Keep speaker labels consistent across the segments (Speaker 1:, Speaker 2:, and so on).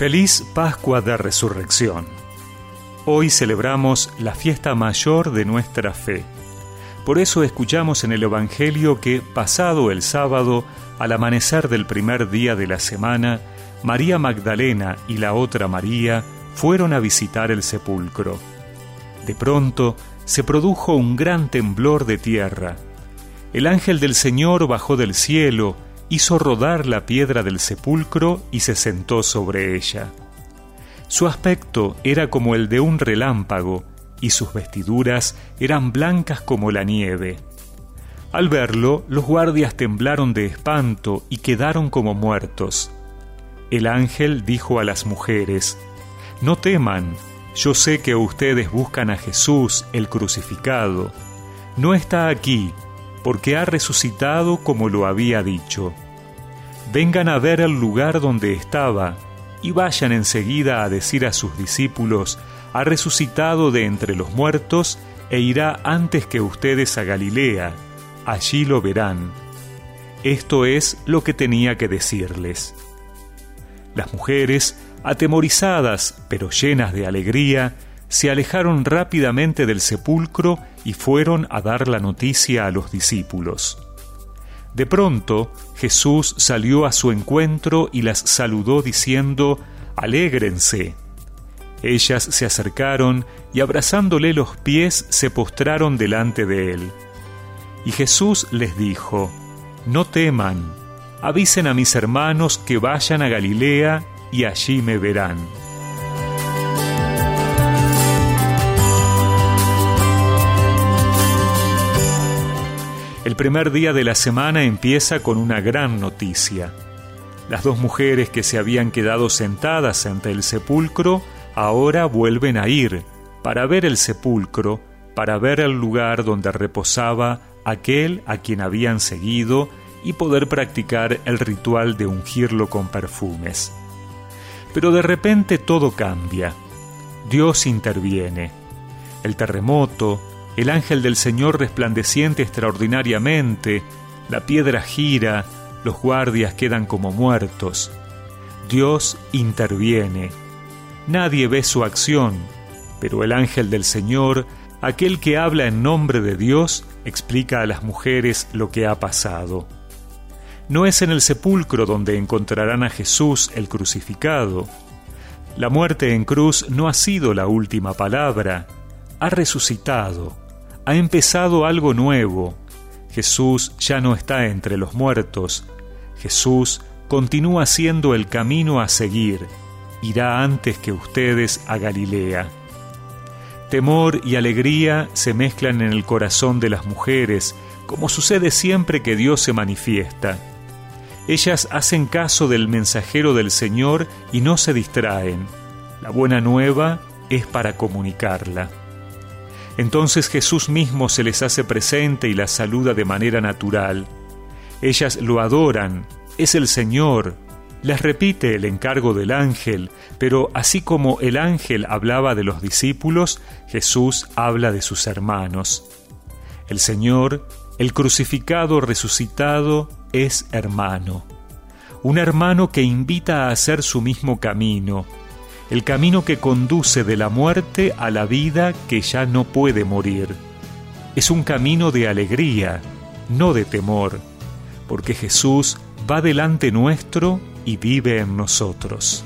Speaker 1: Feliz Pascua de Resurrección. Hoy celebramos la fiesta mayor de nuestra fe. Por eso escuchamos en el Evangelio que, pasado el sábado, al amanecer del primer día de la semana, María Magdalena y la otra María fueron a visitar el sepulcro. De pronto se produjo un gran temblor de tierra. El ángel del Señor bajó del cielo, hizo rodar la piedra del sepulcro y se sentó sobre ella. Su aspecto era como el de un relámpago, y sus vestiduras eran blancas como la nieve. Al verlo, los guardias temblaron de espanto y quedaron como muertos. El ángel dijo a las mujeres, No teman, yo sé que ustedes buscan a Jesús, el crucificado. No está aquí, porque ha resucitado como lo había dicho. Vengan a ver el lugar donde estaba, y vayan enseguida a decir a sus discípulos, ha resucitado de entre los muertos e irá antes que ustedes a Galilea, allí lo verán. Esto es lo que tenía que decirles. Las mujeres, atemorizadas pero llenas de alegría, se alejaron rápidamente del sepulcro y fueron a dar la noticia a los discípulos. De pronto Jesús salió a su encuentro y las saludó diciendo, Alégrense. Ellas se acercaron y abrazándole los pies se postraron delante de él. Y Jesús les dijo, No teman, avisen a mis hermanos que vayan a Galilea y allí me verán. Primer día de la semana empieza con una gran noticia. Las dos mujeres que se habían quedado sentadas ante el sepulcro ahora vuelven a ir para ver el sepulcro, para ver el lugar donde reposaba aquel a quien habían seguido y poder practicar el ritual de ungirlo con perfumes. Pero de repente todo cambia. Dios interviene. El terremoto, el ángel del Señor resplandeciente extraordinariamente, la piedra gira, los guardias quedan como muertos. Dios interviene. Nadie ve su acción, pero el ángel del Señor, aquel que habla en nombre de Dios, explica a las mujeres lo que ha pasado. No es en el sepulcro donde encontrarán a Jesús el crucificado. La muerte en cruz no ha sido la última palabra, ha resucitado ha empezado algo nuevo. Jesús ya no está entre los muertos. Jesús continúa siendo el camino a seguir. Irá antes que ustedes a Galilea. Temor y alegría se mezclan en el corazón de las mujeres, como sucede siempre que Dios se manifiesta. Ellas hacen caso del mensajero del Señor y no se distraen. La buena nueva es para comunicarla. Entonces Jesús mismo se les hace presente y las saluda de manera natural. Ellas lo adoran, es el Señor. Les repite el encargo del ángel, pero así como el ángel hablaba de los discípulos, Jesús habla de sus hermanos. El Señor, el crucificado resucitado, es hermano. Un hermano que invita a hacer su mismo camino, el camino que conduce de la muerte a la vida que ya no puede morir. Es un camino de alegría, no de temor, porque Jesús va delante nuestro y vive en nosotros.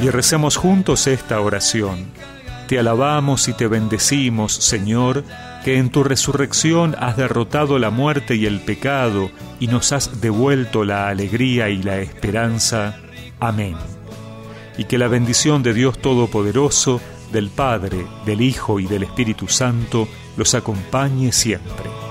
Speaker 1: Y recemos juntos esta oración. Te alabamos y te bendecimos, Señor, que en tu resurrección has derrotado la muerte y el pecado y nos has devuelto la alegría y la esperanza. Amén. Y que la bendición de Dios Todopoderoso, del Padre, del Hijo y del Espíritu Santo los acompañe siempre.